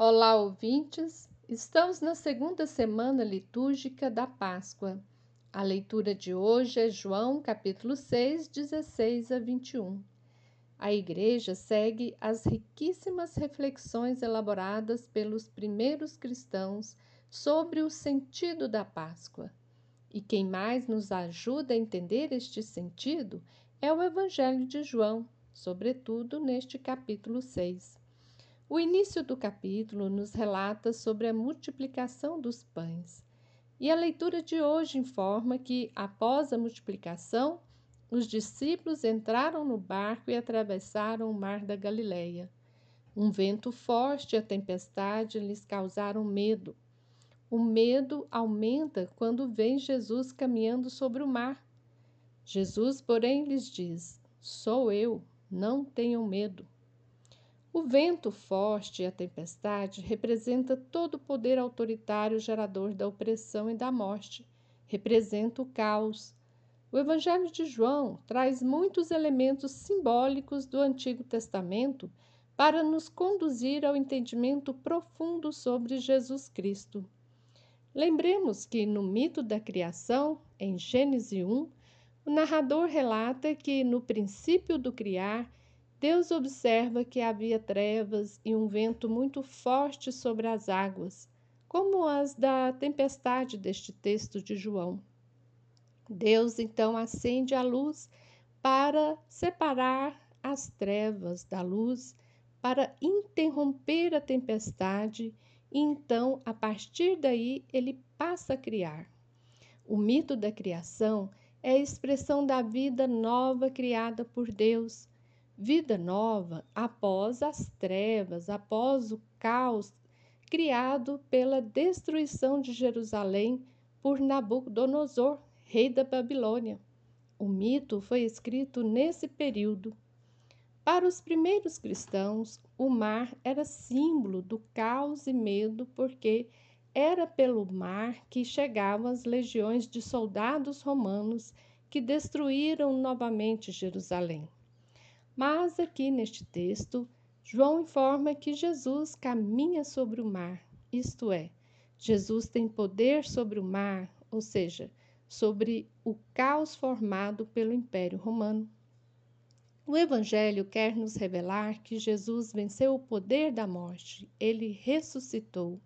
Olá, ouvintes! Estamos na segunda semana litúrgica da Páscoa. A leitura de hoje é João, capítulo 6, 16 a 21. A Igreja segue as riquíssimas reflexões elaboradas pelos primeiros cristãos sobre o sentido da Páscoa. E quem mais nos ajuda a entender este sentido é o Evangelho de João, sobretudo neste capítulo 6. O início do capítulo nos relata sobre a multiplicação dos pães. E a leitura de hoje informa que, após a multiplicação, os discípulos entraram no barco e atravessaram o mar da Galileia. Um vento forte e a tempestade lhes causaram medo. O medo aumenta quando vem Jesus caminhando sobre o mar. Jesus, porém, lhes diz: Sou eu, não tenham medo. O vento forte e a tempestade representa todo o poder autoritário gerador da opressão e da morte. Representa o caos. O Evangelho de João traz muitos elementos simbólicos do Antigo Testamento para nos conduzir ao entendimento profundo sobre Jesus Cristo. Lembremos que no mito da criação, em Gênesis 1, o narrador relata que no princípio do criar, Deus observa que havia trevas e um vento muito forte sobre as águas, como as da tempestade deste texto de João. Deus então acende a luz para separar as trevas da luz, para interromper a tempestade, e então, a partir daí, ele passa a criar. O mito da criação é a expressão da vida nova criada por Deus. Vida nova após as trevas, após o caos criado pela destruição de Jerusalém por Nabucodonosor, rei da Babilônia. O mito foi escrito nesse período. Para os primeiros cristãos, o mar era símbolo do caos e medo, porque era pelo mar que chegavam as legiões de soldados romanos que destruíram novamente Jerusalém. Mas aqui neste texto, João informa que Jesus caminha sobre o mar, isto é, Jesus tem poder sobre o mar, ou seja, sobre o caos formado pelo Império Romano. O Evangelho quer nos revelar que Jesus venceu o poder da morte, ele ressuscitou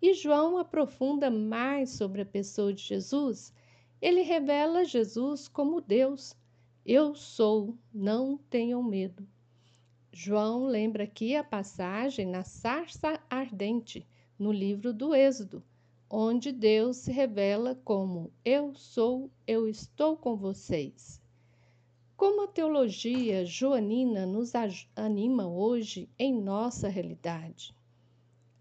e João aprofunda mais sobre a pessoa de Jesus. Ele revela Jesus como Deus. Eu sou, não tenham medo. João lembra aqui a passagem na sarça ardente, no livro do Êxodo, onde Deus se revela como Eu sou, eu estou com vocês. Como a teologia joanina nos anima hoje em nossa realidade?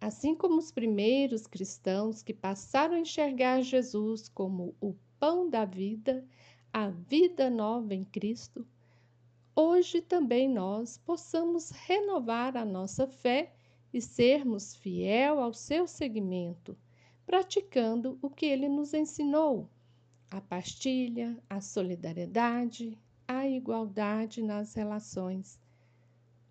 Assim como os primeiros cristãos que passaram a enxergar Jesus como o pão da vida, a vida nova em Cristo, hoje também nós possamos renovar a nossa fé e sermos fiel ao seu seguimento, praticando o que ele nos ensinou: a partilha, a solidariedade, a igualdade nas relações.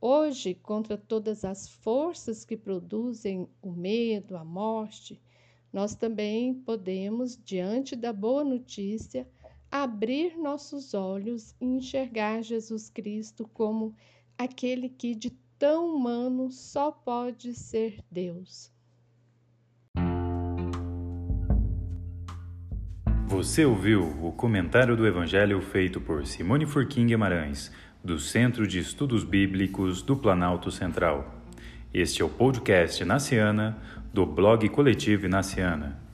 Hoje, contra todas as forças que produzem o medo, a morte, nós também podemos, diante da boa notícia, abrir nossos olhos e enxergar Jesus Cristo como aquele que de tão humano só pode ser Deus. Você ouviu o comentário do Evangelho feito por Simone Furquim Guimarães do Centro de Estudos Bíblicos do Planalto Central. Este é o podcast Naciana, do blog Coletivo Naciana.